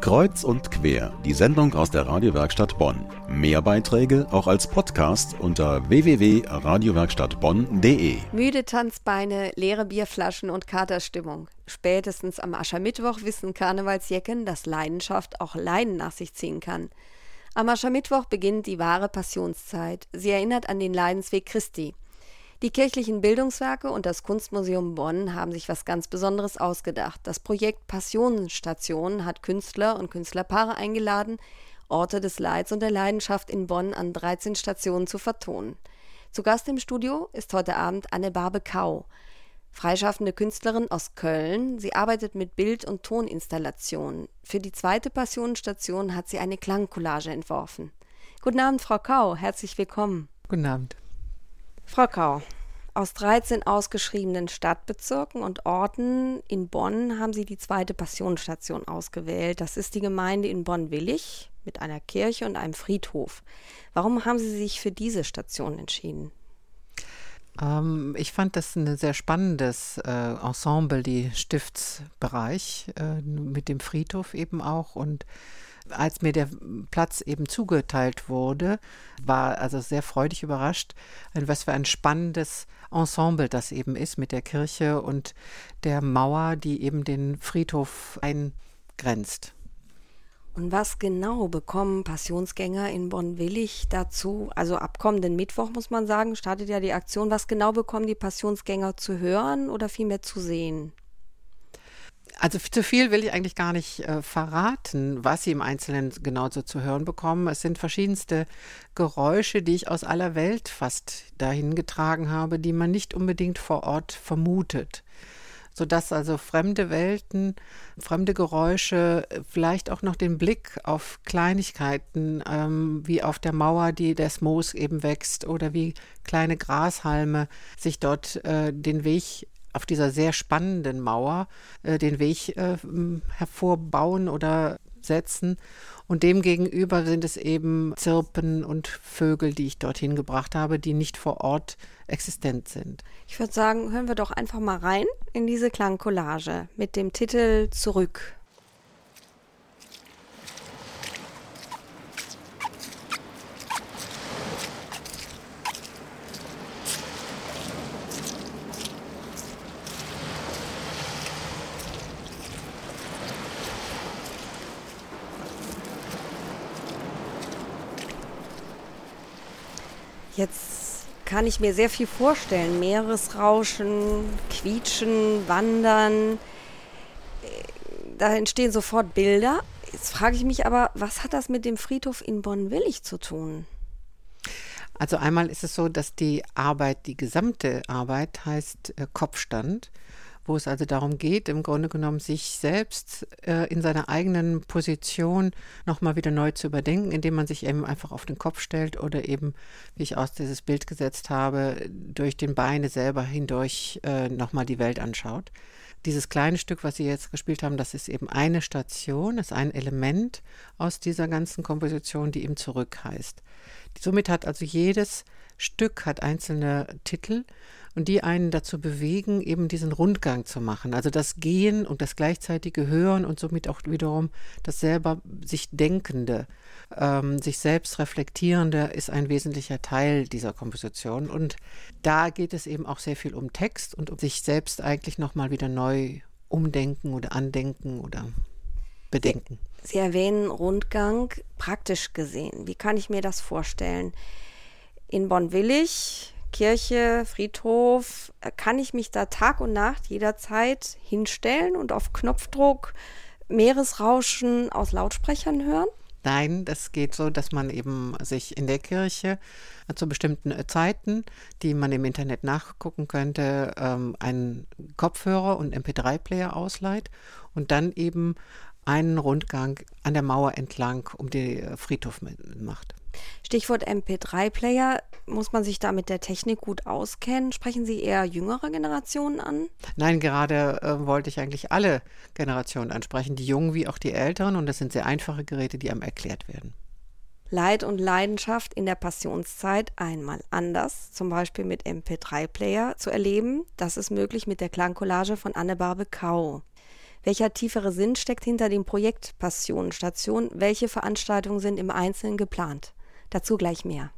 Kreuz und quer, die Sendung aus der Radiowerkstatt Bonn. Mehr Beiträge auch als Podcast unter www.radiowerkstattbonn.de. Müde Tanzbeine, leere Bierflaschen und Katerstimmung. Spätestens am Aschermittwoch wissen Karnevalsjecken, dass Leidenschaft auch Leiden nach sich ziehen kann. Am Aschermittwoch beginnt die wahre Passionszeit. Sie erinnert an den Leidensweg Christi. Die kirchlichen Bildungswerke und das Kunstmuseum Bonn haben sich was ganz Besonderes ausgedacht. Das Projekt Passionenstation hat Künstler und Künstlerpaare eingeladen, Orte des Leids und der Leidenschaft in Bonn an 13 Stationen zu vertonen. Zu Gast im Studio ist heute Abend Anne-Barbe Kau, freischaffende Künstlerin aus Köln. Sie arbeitet mit Bild- und Toninstallationen. Für die zweite Passionenstation hat sie eine Klangcollage entworfen. Guten Abend, Frau Kau, herzlich willkommen. Guten Abend. Frau Kau, aus 13 ausgeschriebenen Stadtbezirken und Orten in Bonn haben Sie die zweite Passionsstation ausgewählt. Das ist die Gemeinde in Bonn-Willig mit einer Kirche und einem Friedhof. Warum haben Sie sich für diese Station entschieden? Ähm, ich fand das ein sehr spannendes äh, Ensemble, die Stiftsbereich äh, mit dem Friedhof eben auch und als mir der Platz eben zugeteilt wurde, war also sehr freudig überrascht, was für ein spannendes Ensemble das eben ist mit der Kirche und der Mauer, die eben den Friedhof eingrenzt. Und was genau bekommen Passionsgänger in Bonn-Willig dazu? Also ab kommenden Mittwoch, muss man sagen, startet ja die Aktion. Was genau bekommen die Passionsgänger zu hören oder vielmehr zu sehen? Also zu viel will ich eigentlich gar nicht äh, verraten, was Sie im Einzelnen genau so zu hören bekommen. Es sind verschiedenste Geräusche, die ich aus aller Welt fast dahin getragen habe, die man nicht unbedingt vor Ort vermutet. Sodass also fremde Welten, fremde Geräusche, vielleicht auch noch den Blick auf Kleinigkeiten, ähm, wie auf der Mauer, die das Moos eben wächst, oder wie kleine Grashalme sich dort äh, den Weg auf dieser sehr spannenden Mauer äh, den Weg äh, hervorbauen oder setzen. Und demgegenüber sind es eben Zirpen und Vögel, die ich dorthin gebracht habe, die nicht vor Ort existent sind. Ich würde sagen, hören wir doch einfach mal rein in diese Klangcollage mit dem Titel Zurück. Jetzt kann ich mir sehr viel vorstellen. Meeresrauschen, Quietschen, Wandern. Da entstehen sofort Bilder. Jetzt frage ich mich aber, was hat das mit dem Friedhof in Bonn-Willig zu tun? Also einmal ist es so, dass die Arbeit, die gesamte Arbeit heißt äh, Kopfstand wo es also darum geht, im Grunde genommen sich selbst äh, in seiner eigenen Position nochmal wieder neu zu überdenken, indem man sich eben einfach auf den Kopf stellt oder eben, wie ich aus dieses Bild gesetzt habe, durch den Beine selber hindurch äh, nochmal die Welt anschaut. Dieses kleine Stück, was Sie jetzt gespielt haben, das ist eben eine Station, ist ein Element aus dieser ganzen Komposition, die eben zurück heißt. Somit hat also jedes Stück hat einzelne Titel und die einen dazu bewegen, eben diesen Rundgang zu machen. Also das Gehen und das gleichzeitige Hören und somit auch wiederum das selber sich Denkende, ähm, sich selbst Reflektierende ist ein wesentlicher Teil dieser Komposition. Und da geht es eben auch sehr viel um Text und um sich selbst eigentlich nochmal wieder neu umdenken oder andenken oder bedenken. Sie, erwähnen Rundgang praktisch gesehen. Wie kann ich mir das vorstellen? In Bonn-Willig Kirche, Friedhof, äh, kann ich mich da Tag und Nacht jederzeit hinstellen und auf Knopfdruck Meeresrauschen aus Lautsprechern hören? Nein, das geht so, dass man eben sich in der Kirche zu bestimmten äh, Zeiten, die man im Internet nachgucken könnte, ähm, einen Kopfhörer und MP3-Player ausleiht und dann eben einen Rundgang an der Mauer entlang um den äh, Friedhof macht. Stichwort MP3-Player. Muss man sich da mit der Technik gut auskennen? Sprechen Sie eher jüngere Generationen an? Nein, gerade äh, wollte ich eigentlich alle Generationen ansprechen, die Jungen wie auch die Älteren. Und das sind sehr einfache Geräte, die einem erklärt werden. Leid und Leidenschaft in der Passionszeit einmal anders, zum Beispiel mit MP3-Player zu erleben. Das ist möglich mit der Klangcollage von Anne-Barbe Kau. Welcher tiefere Sinn steckt hinter dem Projekt Passionenstation? Welche Veranstaltungen sind im Einzelnen geplant? Dazu gleich mehr.